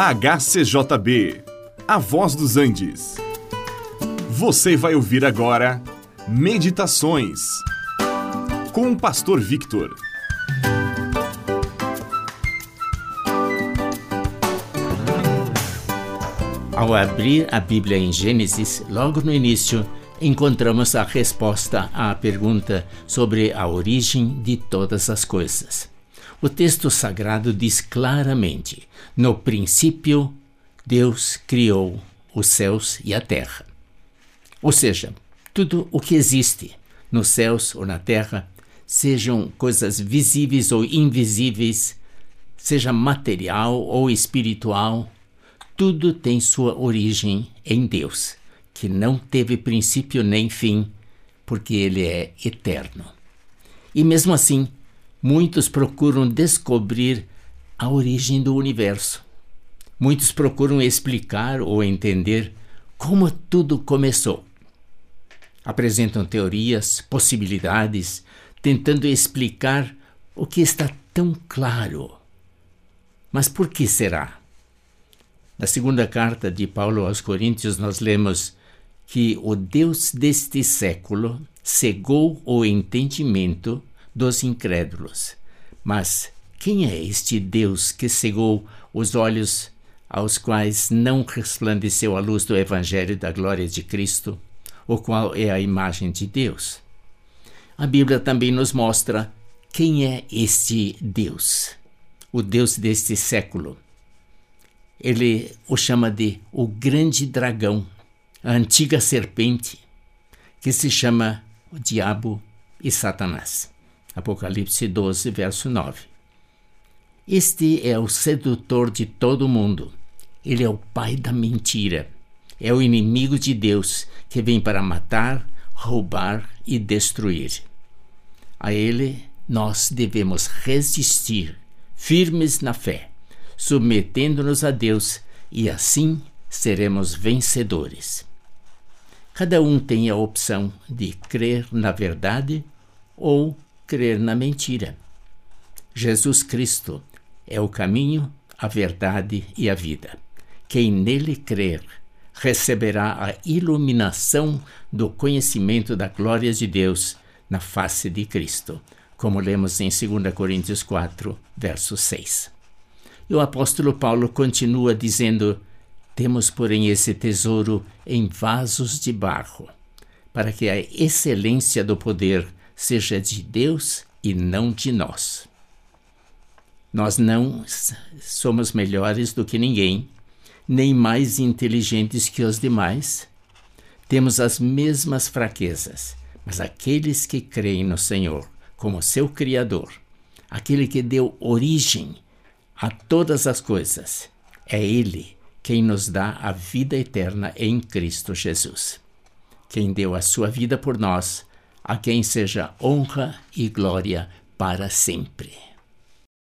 HCJB, A Voz dos Andes. Você vai ouvir agora Meditações com o Pastor Victor. Ao abrir a Bíblia em Gênesis, logo no início, encontramos a resposta à pergunta sobre a origem de todas as coisas. O texto sagrado diz claramente: No princípio, Deus criou os céus e a terra. Ou seja, tudo o que existe nos céus ou na terra, sejam coisas visíveis ou invisíveis, seja material ou espiritual, tudo tem sua origem em Deus, que não teve princípio nem fim, porque Ele é eterno. E mesmo assim, Muitos procuram descobrir a origem do universo. Muitos procuram explicar ou entender como tudo começou. Apresentam teorias, possibilidades, tentando explicar o que está tão claro. Mas por que será? Na segunda carta de Paulo aos Coríntios, nós lemos que o Deus deste século cegou o entendimento dos incrédulos. Mas quem é este Deus que cegou os olhos aos quais não resplandeceu a luz do Evangelho da glória de Cristo, o qual é a imagem de Deus? A Bíblia também nos mostra quem é este Deus, o Deus deste século. Ele o chama de o grande dragão, a antiga serpente, que se chama o diabo e Satanás. Apocalipse 12, verso 9. Este é o sedutor de todo mundo. Ele é o pai da mentira. É o inimigo de Deus que vem para matar, roubar e destruir. A ele nós devemos resistir, firmes na fé, submetendo-nos a Deus e assim seremos vencedores. Cada um tem a opção de crer na verdade ou crer na mentira. Jesus Cristo é o caminho, a verdade e a vida. Quem nele crer receberá a iluminação do conhecimento da glória de Deus na face de Cristo, como lemos em 2 Coríntios 4, verso 6. E o apóstolo Paulo continua dizendo: Temos, porém, esse tesouro em vasos de barro, para que a excelência do poder seja de Deus e não de nós. Nós não somos melhores do que ninguém, nem mais inteligentes que os demais. Temos as mesmas fraquezas, mas aqueles que creem no Senhor como seu Criador, aquele que deu origem a todas as coisas, é Ele quem nos dá a vida eterna em Cristo Jesus. Quem deu a sua vida por nós a quem seja honra e glória para sempre.